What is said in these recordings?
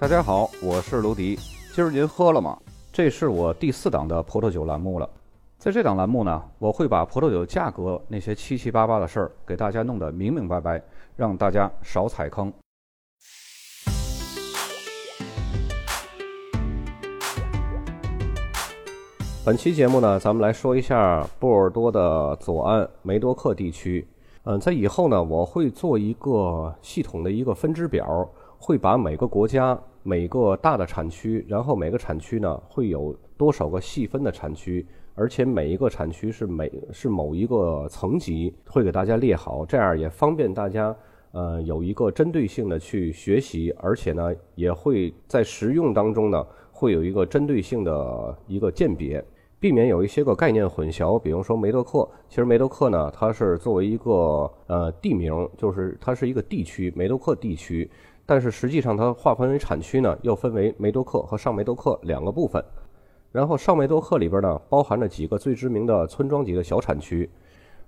大家好，我是卢迪。今儿您喝了吗？这是我第四档的葡萄酒栏目了。在这档栏目呢，我会把葡萄酒价格那些七七八八的事儿给大家弄得明明白白，让大家少踩坑。本期节目呢，咱们来说一下波尔多的左岸梅多克地区。嗯，在以后呢，我会做一个系统的一个分支表，会把每个国家。每个大的产区，然后每个产区呢会有多少个细分的产区，而且每一个产区是每是某一个层级，会给大家列好，这样也方便大家呃有一个针对性的去学习，而且呢也会在实用当中呢会有一个针对性的一个鉴别，避免有一些个概念混淆。比如说梅多克，其实梅多克呢它是作为一个呃地名，就是它是一个地区，梅多克地区。但是实际上，它划分为产区呢，又分为梅多克和上梅多克两个部分。然后上梅多克里边呢，包含着几个最知名的村庄级的小产区。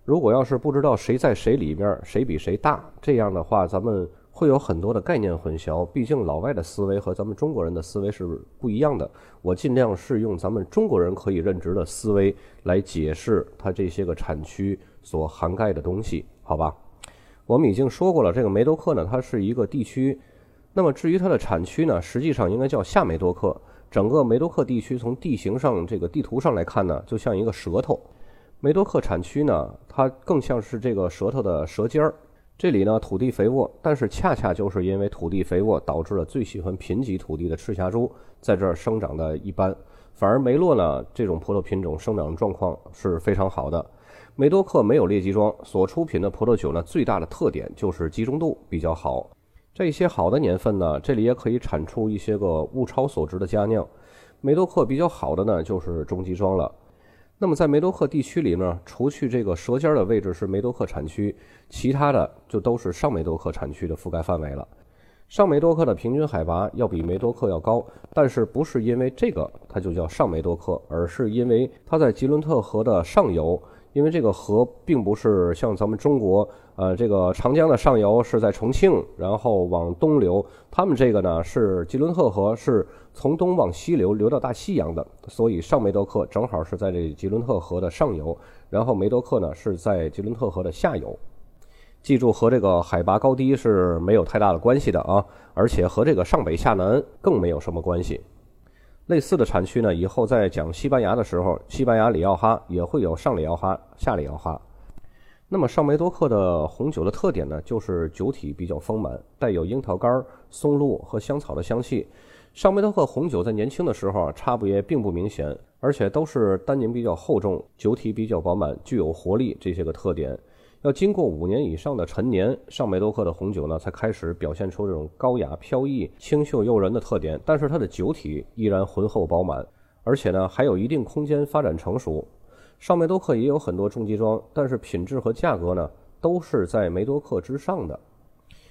如果要是不知道谁在谁里边，谁比谁大，这样的话，咱们会有很多的概念混淆。毕竟老外的思维和咱们中国人的思维是不一样的。我尽量是用咱们中国人可以认知的思维来解释它这些个产区所涵盖的东西，好吧？我们已经说过了，这个梅多克呢，它是一个地区。那么至于它的产区呢，实际上应该叫下梅多克。整个梅多克地区从地形上这个地图上来看呢，就像一个舌头。梅多克产区呢，它更像是这个舌头的舌尖儿。这里呢土地肥沃，但是恰恰就是因为土地肥沃，导致了最喜欢贫瘠土地的赤霞珠在这儿生长的一般。反而梅洛呢这种葡萄品种生长状况是非常好的。梅多克没有列级庄，所出品的葡萄酒呢最大的特点就是集中度比较好。这些好的年份呢，这里也可以产出一些个物超所值的佳酿。梅多克比较好的呢，就是中级庄了。那么在梅多克地区里呢，除去这个舌尖的位置是梅多克产区，其他的就都是上梅多克产区的覆盖范围了。上梅多克的平均海拔要比梅多克要高，但是不是因为这个它就叫上梅多克，而是因为它在吉伦特河的上游。因为这个河并不是像咱们中国，呃，这个长江的上游是在重庆，然后往东流。他们这个呢是吉伦特河，是从东往西流，流到大西洋的。所以上梅多克正好是在这吉伦特河的上游，然后梅多克呢是在吉伦特河的下游。记住，和这个海拔高低是没有太大的关系的啊，而且和这个上北下南更没有什么关系。类似的产区呢，以后在讲西班牙的时候，西班牙里奥哈也会有上里奥哈、下里奥哈。那么上梅多克的红酒的特点呢，就是酒体比较丰满，带有樱桃干、松露和香草的香气。上梅多克红酒在年轻的时候啊差别并不明显，而且都是单宁比较厚重，酒体比较饱满，具有活力这些个特点。要经过五年以上的陈年，上梅多克的红酒呢，才开始表现出这种高雅飘逸、清秀诱人的特点。但是它的酒体依然浑厚饱满，而且呢还有一定空间发展成熟。上梅多克也有很多中级庄，但是品质和价格呢都是在梅多克之上的。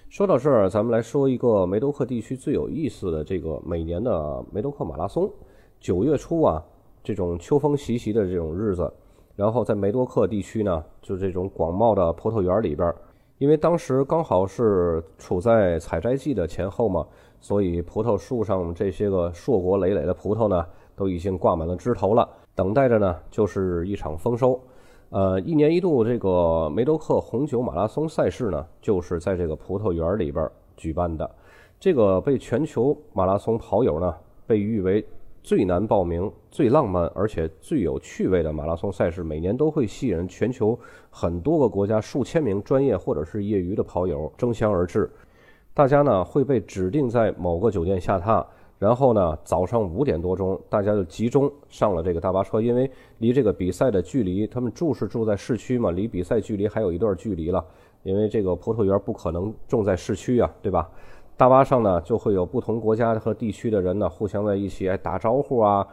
说到这儿，咱们来说一个梅多克地区最有意思的这个每年的梅多克马拉松。九月初啊，这种秋风习习的这种日子。然后在梅多克地区呢，就这种广袤的葡萄园里边，因为当时刚好是处在采摘季的前后嘛，所以葡萄树上这些个硕果累累的葡萄呢，都已经挂满了枝头了，等待着呢就是一场丰收。呃，一年一度这个梅多克红酒马拉松赛事呢，就是在这个葡萄园里边举办的。这个被全球马拉松跑友呢，被誉为。最难报名、最浪漫而且最有趣味的马拉松赛事，每年都会吸引全球很多个国家数千名专业或者是业余的跑友争相而至。大家呢会被指定在某个酒店下榻，然后呢早上五点多钟，大家就集中上了这个大巴车，因为离这个比赛的距离，他们住是住在市区嘛，离比赛距离还有一段距离了，因为这个葡萄园不可能种在市区啊，对吧？大巴上呢，就会有不同国家和地区的人呢，互相在一起哎打招呼啊，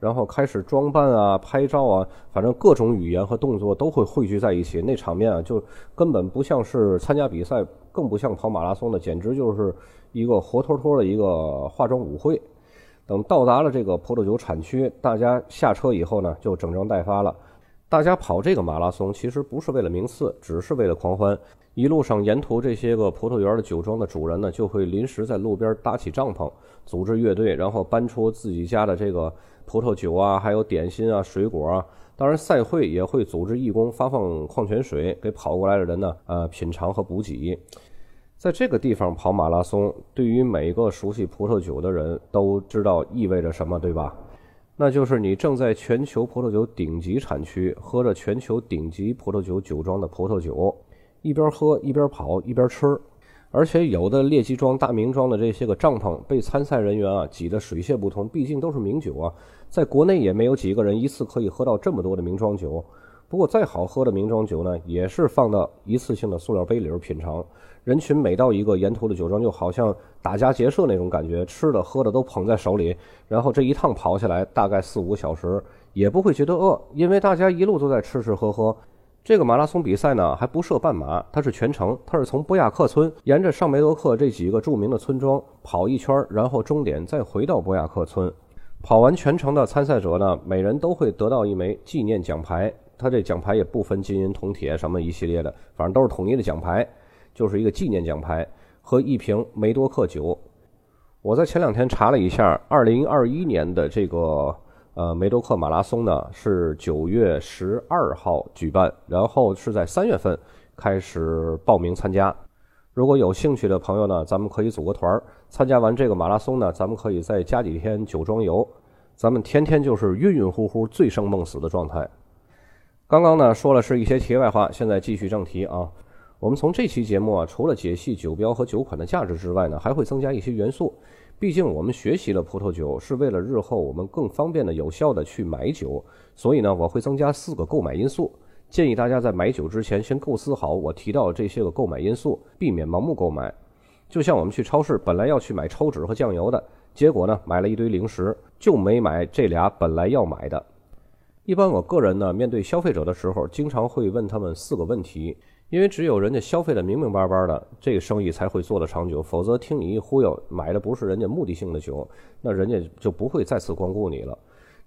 然后开始装扮啊、拍照啊，反正各种语言和动作都会汇聚在一起。那场面啊，就根本不像是参加比赛，更不像跑马拉松的，简直就是一个活脱脱的一个化妆舞会。等到达了这个葡萄酒产区，大家下车以后呢，就整装待发了。大家跑这个马拉松其实不是为了名次，只是为了狂欢。一路上沿途这些个葡萄园的酒庄的主人呢，就会临时在路边搭起帐篷，组织乐队，然后搬出自己家的这个葡萄酒啊，还有点心啊、水果啊。当然，赛会也会组织义工发放矿泉水给跑过来的人呢，呃，品尝和补给。在这个地方跑马拉松，对于每个熟悉葡萄酒的人都知道意味着什么，对吧？那就是你正在全球葡萄酒顶级产区喝着全球顶级葡萄酒酒庄的葡萄酒。一边喝一边跑一边吃，而且有的劣迹庄、大名庄的这些个帐篷被参赛人员啊挤得水泄不通。毕竟都是名酒啊，在国内也没有几个人一次可以喝到这么多的名庄酒。不过再好喝的名庄酒呢，也是放到一次性的塑料杯里边品尝。人群每到一个沿途的酒庄，就好像打家劫舍那种感觉，吃的喝的都捧在手里。然后这一趟跑下来大概四五个小时，也不会觉得饿，因为大家一路都在吃吃喝喝。这个马拉松比赛呢，还不设半马，它是全程，它是从博亚克村沿着上梅多克这几个著名的村庄跑一圈，然后终点再回到博亚克村。跑完全程的参赛者呢，每人都会得到一枚纪念奖牌。它这奖牌也不分金银铜铁什么一系列的，反正都是统一的奖牌，就是一个纪念奖牌和一瓶梅多克酒。我在前两天查了一下，二零二一年的这个。呃，梅多克马拉松呢是九月十二号举办，然后是在三月份开始报名参加。如果有兴趣的朋友呢，咱们可以组个团儿，参加完这个马拉松呢，咱们可以再加几天酒庄游，咱们天天就是晕晕乎乎、醉生梦死的状态。刚刚呢说了是一些题外话，现在继续正题啊。我们从这期节目啊，除了解析酒标和酒款的价值之外呢，还会增加一些元素。毕竟我们学习了葡萄酒，是为了日后我们更方便的、有效的去买酒，所以呢，我会增加四个购买因素。建议大家在买酒之前，先构思好我提到的这些个购买因素，避免盲目购买。就像我们去超市，本来要去买抽纸和酱油的，结果呢，买了一堆零食，就没买这俩本来要买的。一般我个人呢，面对消费者的时候，经常会问他们四个问题。因为只有人家消费的明明白白的，这个生意才会做得长久。否则听你一忽悠，买的不是人家目的性的酒，那人家就不会再次光顾你了。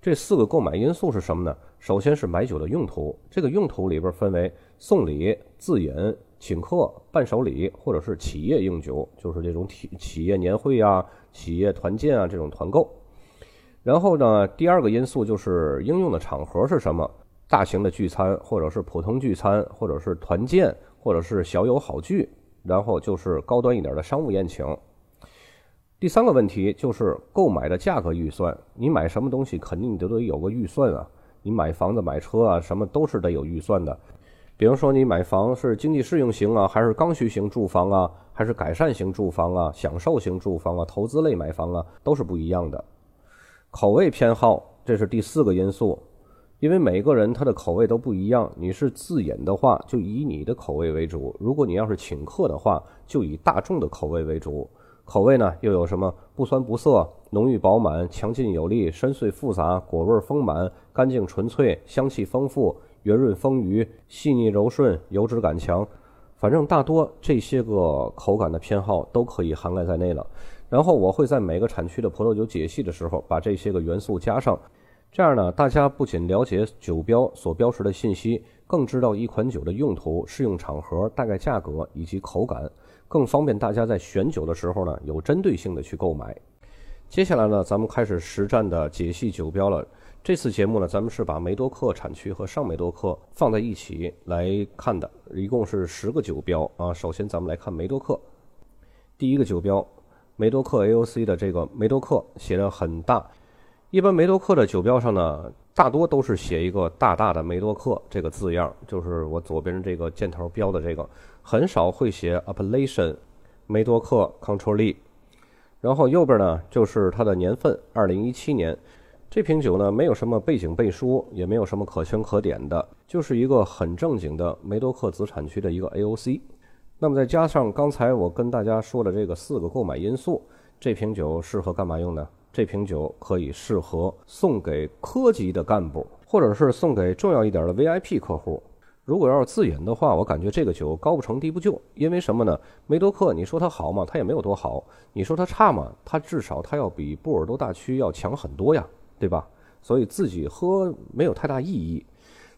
这四个购买因素是什么呢？首先是买酒的用途，这个用途里边分为送礼、自饮、请客、伴手礼，或者是企业用酒，就是这种企企业年会啊、企业团建啊这种团购。然后呢，第二个因素就是应用的场合是什么？大型的聚餐，或者是普通聚餐，或者是团建，或者是小友好聚，然后就是高端一点的商务宴请。第三个问题就是购买的价格预算，你买什么东西肯定都得有个预算啊。你买房子、买车啊，什么都是得有预算的。比如说你买房是经济适用型啊，还是刚需型住房啊，还是改善型住房啊，享受型住房啊，投资类买房啊，都是不一样的。口味偏好，这是第四个因素。因为每个人他的口味都不一样，你是自饮的话，就以你的口味为主；如果你要是请客的话，就以大众的口味为主。口味呢又有什么？不酸不涩、浓郁饱满、强劲有力、深邃复杂、果味丰满、干净纯粹、香气丰富、圆润丰腴、细腻柔顺、油脂感强。反正大多这些个口感的偏好都可以涵盖在内了。然后我会在每个产区的葡萄酒解析的时候，把这些个元素加上。这样呢，大家不仅了解酒标所标识的信息，更知道一款酒的用途、适用场合、大概价格以及口感，更方便大家在选酒的时候呢，有针对性的去购买。接下来呢，咱们开始实战的解析酒标了。这次节目呢，咱们是把梅多克产区和上梅多克放在一起来看的，一共是十个酒标啊。首先，咱们来看梅多克，第一个酒标，梅多克 AOC 的这个梅多克写的很大。一般梅多克的酒标上呢，大多都是写一个大大的梅多克这个字样，就是我左边这个箭头标的这个，很少会写 Appellation 梅多克 Control。然后右边呢就是它的年份，二零一七年。这瓶酒呢没有什么背景背书，也没有什么可圈可点的，就是一个很正经的梅多克子产区的一个 AOC。那么再加上刚才我跟大家说的这个四个购买因素，这瓶酒适合干嘛用呢？这瓶酒可以适合送给科级的干部，或者是送给重要一点的 VIP 客户。如果要是自饮的话，我感觉这个酒高不成低不就。因为什么呢？梅多克，你说它好嘛？它也没有多好。你说它差嘛？它至少它要比波尔多大区要强很多呀，对吧？所以自己喝没有太大意义。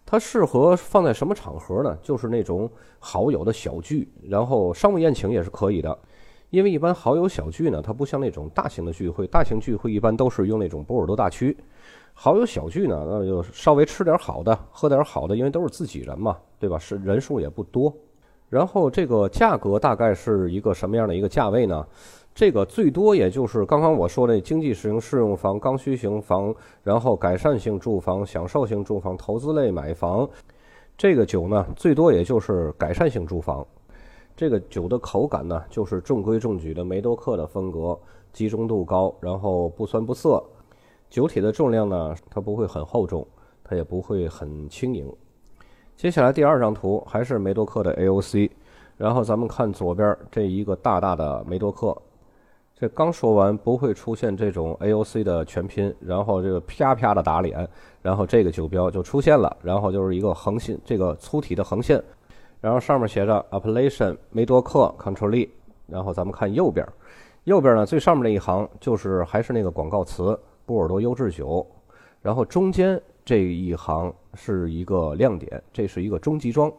它适合放在什么场合呢？就是那种好友的小聚，然后商务宴请也是可以的。因为一般好友小聚呢，它不像那种大型的聚会，大型聚会一般都是用那种波尔多大区。好友小聚呢，那就稍微吃点好的，喝点好的，因为都是自己人嘛，对吧？是人数也不多。然后这个价格大概是一个什么样的一个价位呢？这个最多也就是刚刚我说的经济适用适用房、刚需型房，然后改善性住房、享受性住房、投资类买房。这个酒呢，最多也就是改善性住房。这个酒的口感呢，就是中规中矩的梅多克的风格，集中度高，然后不酸不涩。酒体的重量呢，它不会很厚重，它也不会很轻盈。接下来第二张图还是梅多克的 AOC，然后咱们看左边这一个大大的梅多克。这刚说完不会出现这种 AOC 的全拼，然后这个啪啪的打脸，然后这个酒标就出现了，然后就是一个横线，这个粗体的横线。然后上面写着 Appellation 梅多克 Control，然后咱们看右边，右边呢最上面那一行就是还是那个广告词波尔多优质酒，然后中间这一行是一个亮点，这是一个中级装。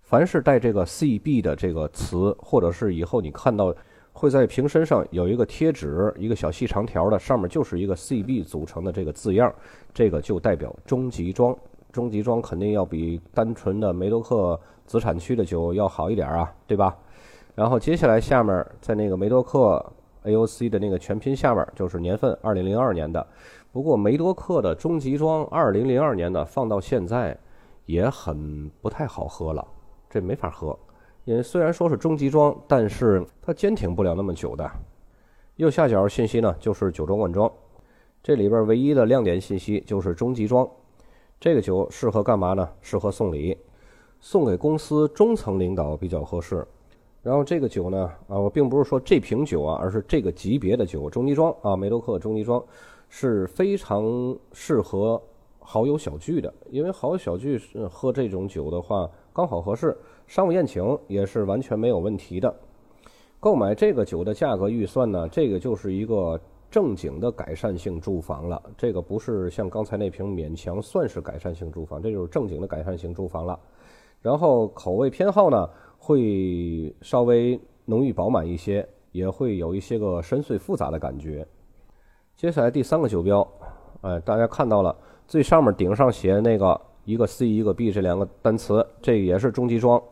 凡是带这个 CB 的这个词，或者是以后你看到会在瓶身上有一个贴纸，一个小细长条的，上面就是一个 CB 组成的这个字样，这个就代表中级装。中级装肯定要比单纯的梅多克子产区的酒要好一点啊，对吧？然后接下来下面在那个梅多克 AOC 的那个全拼下面就是年份，二零零二年的。不过梅多克的中级装二零零二年的放到现在也很不太好喝了，这没法喝，因为虽然说是中级装，但是它坚挺不了那么久的。右下角信息呢就是酒庄灌装，这里边唯一的亮点信息就是中级装。这个酒适合干嘛呢？适合送礼，送给公司中层领导比较合适。然后这个酒呢，啊，我并不是说这瓶酒啊，而是这个级别的酒，中级装啊，梅多克中级装是非常适合好友小聚的。因为好友小聚是喝这种酒的话，刚好合适，商务宴请也是完全没有问题的。购买这个酒的价格预算呢，这个就是一个。正经的改善性住房了，这个不是像刚才那瓶勉强算是改善性住房，这就是正经的改善性住房了。然后口味偏好呢，会稍微浓郁饱满一些，也会有一些个深邃复杂的感觉。接下来第三个酒标，哎，大家看到了最上面顶上写那个一个 C 一个 B 这两个单词，这也是中级装。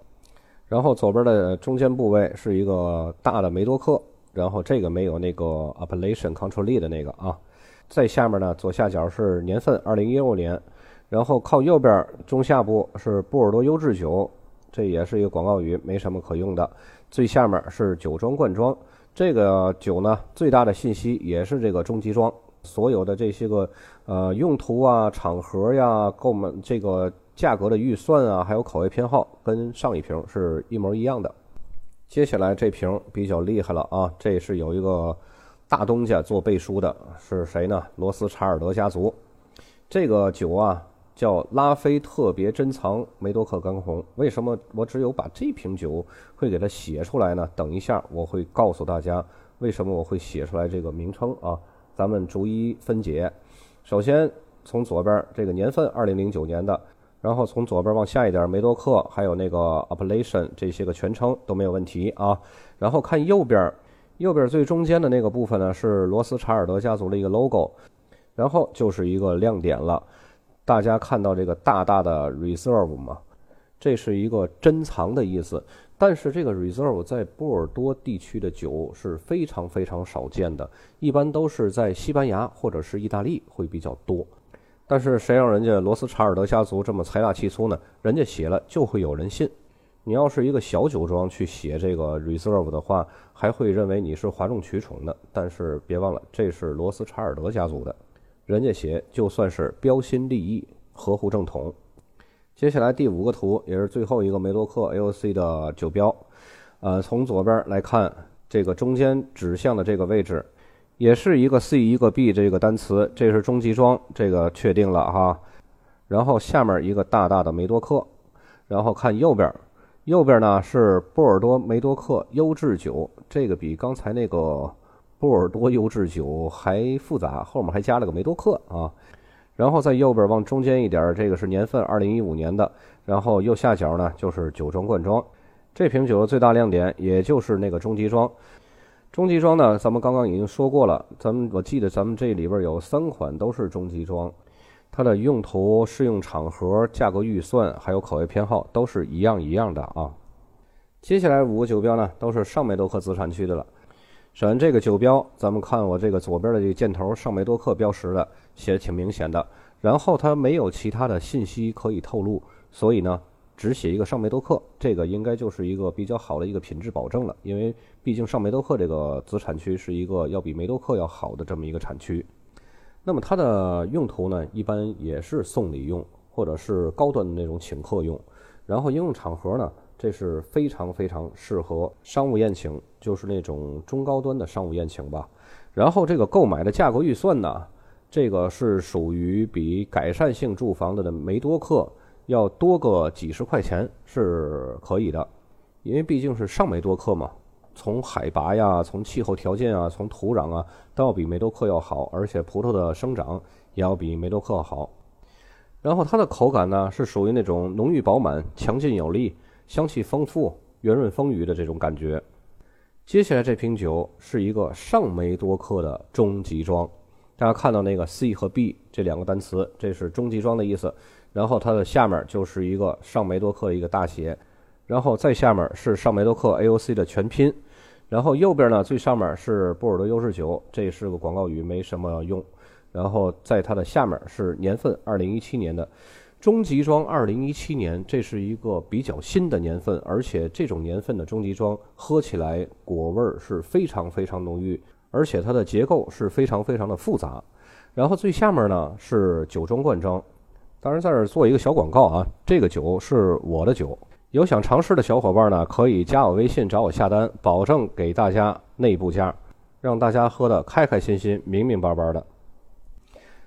然后左边的中间部位是一个大的梅多克。然后这个没有那个 Appellation Control 的那个啊，在下面呢左下角是年份二零一六年，然后靠右边中下部是波尔多优质酒，这也是一个广告语，没什么可用的。最下面是酒庄灌装，这个酒呢最大的信息也是这个中级装，所有的这些个呃用途啊、场合呀、购买这个价格的预算啊，还有口味偏好，跟上一瓶是一模一样的。接下来这瓶比较厉害了啊！这是有一个大东家做背书的，是谁呢？罗斯查尔德家族。这个酒啊叫拉菲特别珍藏梅多克干红。为什么我只有把这瓶酒会给它写出来呢？等一下我会告诉大家为什么我会写出来这个名称啊！咱们逐一分解。首先从左边这个年份，二零零九年的。然后从左边往下一点，梅多克还有那个 Appellation 这些个全称都没有问题啊。然后看右边，右边最中间的那个部分呢是罗斯查尔德家族的一个 logo，然后就是一个亮点了。大家看到这个大大的 Reserve 吗？这是一个珍藏的意思。但是这个 Reserve 在波尔多地区的酒是非常非常少见的，一般都是在西班牙或者是意大利会比较多。但是谁让人家罗斯查尔德家族这么财大气粗呢？人家写了就会有人信。你要是一个小酒庄去写这个 reserve 的话，还会认为你是哗众取宠的。但是别忘了，这是罗斯查尔德家族的，人家写就算是标新立异，合乎正统。接下来第五个图也是最后一个梅洛克 AOC 的酒标，呃，从左边来看，这个中间指向的这个位置。也是一个 C 一个 B 这个单词，这是中级装，这个确定了哈。然后下面一个大大的梅多克，然后看右边，右边呢是波尔多梅多克优质酒，这个比刚才那个波尔多优质酒还复杂，后面还加了个梅多克啊。然后在右边往中间一点，这个是年份二零一五年的，然后右下角呢就是酒庄罐装。这瓶酒的最大亮点也就是那个中级装。中级装呢，咱们刚刚已经说过了，咱们我记得咱们这里边有三款都是中级装。它的用途、适用场合、价格预算，还有口味偏好都是一样一样的啊。接下来五个酒标呢，都是上梅多克子产区的了。首先这个酒标，咱们看我这个左边的这个箭头，上梅多克标识的，写的挺明显的。然后它没有其他的信息可以透露，所以呢，只写一个上梅多克，这个应该就是一个比较好的一个品质保证了。因为毕竟上梅多克这个子产区是一个要比梅多克要好的这么一个产区。那么它的用途呢，一般也是送礼用，或者是高端的那种请客用。然后应用场合呢，这是非常非常适合商务宴请，就是那种中高端的商务宴请吧。然后这个购买的价格预算呢，这个是属于比改善性住房的梅多克要多个几十块钱是可以的，因为毕竟是上梅多克嘛。从海拔呀，从气候条件啊，从土壤啊，都要比梅多克要好，而且葡萄的生长也要比梅多克好。然后它的口感呢，是属于那种浓郁饱满、强劲有力、香气丰富、圆润丰腴的这种感觉。接下来这瓶酒是一个上梅多克的中级装，大家看到那个 C 和 B 这两个单词，这是中级装的意思。然后它的下面就是一个上梅多克一个大写。然后再下面是上梅多克 AOC 的全拼，然后右边呢最上面是波尔多优质酒，这是个广告语，没什么用。然后在它的下面是年份，二零一七年的中级装，二零一七年，这是一个比较新的年份，而且这种年份的中级装喝起来果味儿是非常非常浓郁，而且它的结构是非常非常的复杂。然后最下面呢是酒庄灌装，当然在这做一个小广告啊，这个酒是我的酒。有想尝试的小伙伴呢，可以加我微信找我下单，保证给大家内部价，让大家喝的开开心心、明明白白的。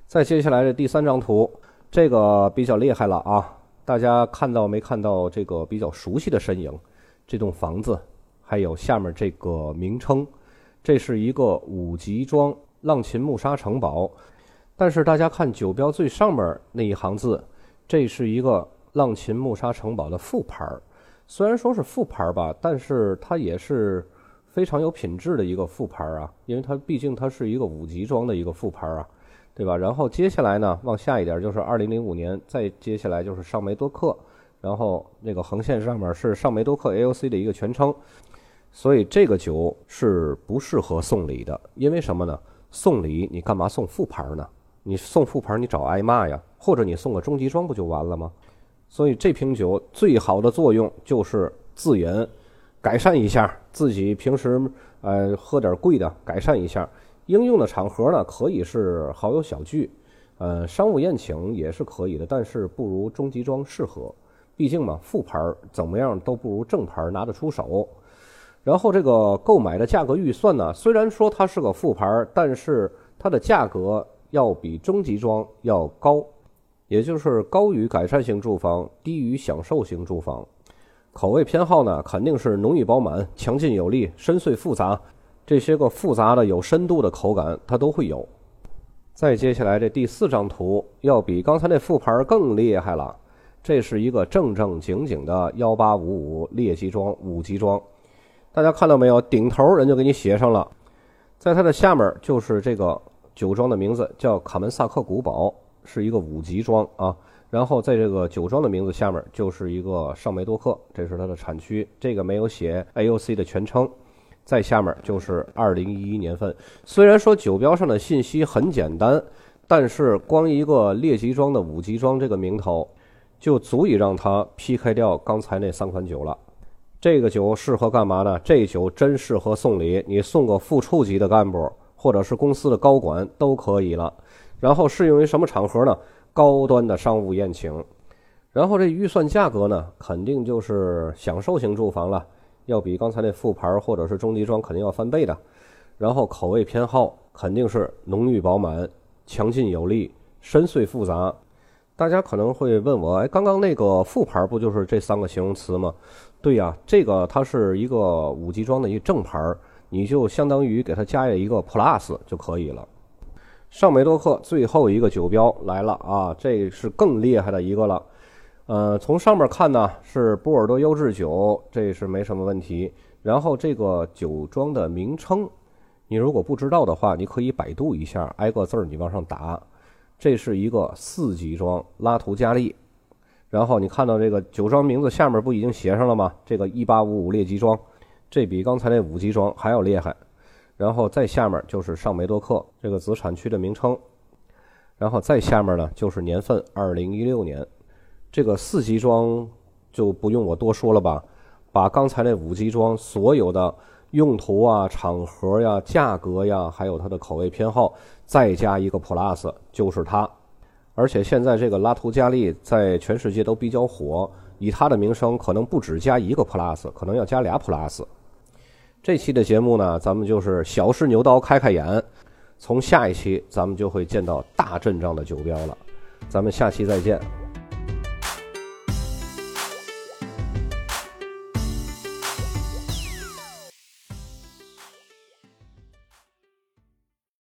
再接下来的第三张图，这个比较厉害了啊！大家看到没看到这个比较熟悉的身影？这栋房子，还有下面这个名称，这是一个五级庄浪琴木沙城堡。但是大家看酒标最上面那一行字，这是一个。浪琴木沙城堡的副牌儿，虽然说是副牌儿吧，但是它也是非常有品质的一个副牌儿啊，因为它毕竟它是一个五级装的一个副牌儿啊，对吧？然后接下来呢，往下一点就是二零零五年，再接下来就是上梅多克，然后那个横线上面是上梅多克 AOC 的一个全称，所以这个酒是不适合送礼的，因为什么呢？送礼你干嘛送副牌呢？你送副牌你找挨骂呀，或者你送个中级装不就完了吗？所以这瓶酒最好的作用就是自饮，改善一下自己平时呃喝点贵的，改善一下。应用的场合呢，可以是好友小聚，呃，商务宴请也是可以的，但是不如中级装适合。毕竟嘛，副牌怎么样都不如正牌拿得出手。然后这个购买的价格预算呢，虽然说它是个副牌，但是它的价格要比中级装要高。也就是高于改善型住房，低于享受型住房。口味偏好呢，肯定是浓郁饱满、强劲有力、深邃复杂，这些个复杂的有深度的口感它都会有。再接下来这第四张图，要比刚才那副牌更厉害了。这是一个正正经经的幺八五五列级装五级装，大家看到没有？顶头人就给你写上了，在它的下面就是这个酒庄的名字，叫卡门萨克古堡。是一个五级庄啊，然后在这个酒庄的名字下面就是一个上梅多克，这是它的产区，这个没有写 AOC 的全称，在下面就是二零一一年份。虽然说酒标上的信息很简单，但是光一个列级庄的五级庄这个名头，就足以让它劈开掉刚才那三款酒了。这个酒适合干嘛呢？这酒真适合送礼，你送个副处级的干部或者是公司的高管都可以了。然后适用于什么场合呢？高端的商务宴请。然后这预算价格呢，肯定就是享受型住房了，要比刚才那副牌或者是中级装肯定要翻倍的。然后口味偏好肯定是浓郁饱满、强劲有力、深邃复杂。大家可能会问我，哎，刚刚那个副牌不就是这三个形容词吗？对呀，这个它是一个五级装的一个正牌儿，你就相当于给它加了一个 plus 就可以了。尚梅多克最后一个酒标来了啊，这是更厉害的一个了。呃，从上面看呢是波尔多优质酒，这是没什么问题。然后这个酒庄的名称，你如果不知道的话，你可以百度一下，挨个字儿你往上打。这是一个四级庄拉图加利。然后你看到这个酒庄名字下面不已经写上了吗？这个一八五五列级庄，这比刚才那五级庄还要厉害。然后再下面就是尚梅多克这个子产区的名称，然后再下面呢就是年份，二零一六年。这个四级庄就不用我多说了吧，把刚才那五级庄所有的用途啊、场合呀、价格呀，还有它的口味偏好，再加一个 Plus，就是它。而且现在这个拉图加利在全世界都比较火，以它的名声，可能不止加一个 Plus，可能要加俩 Plus。这期的节目呢，咱们就是小试牛刀开开眼，从下一期咱们就会见到大阵仗的酒标了，咱们下期再见。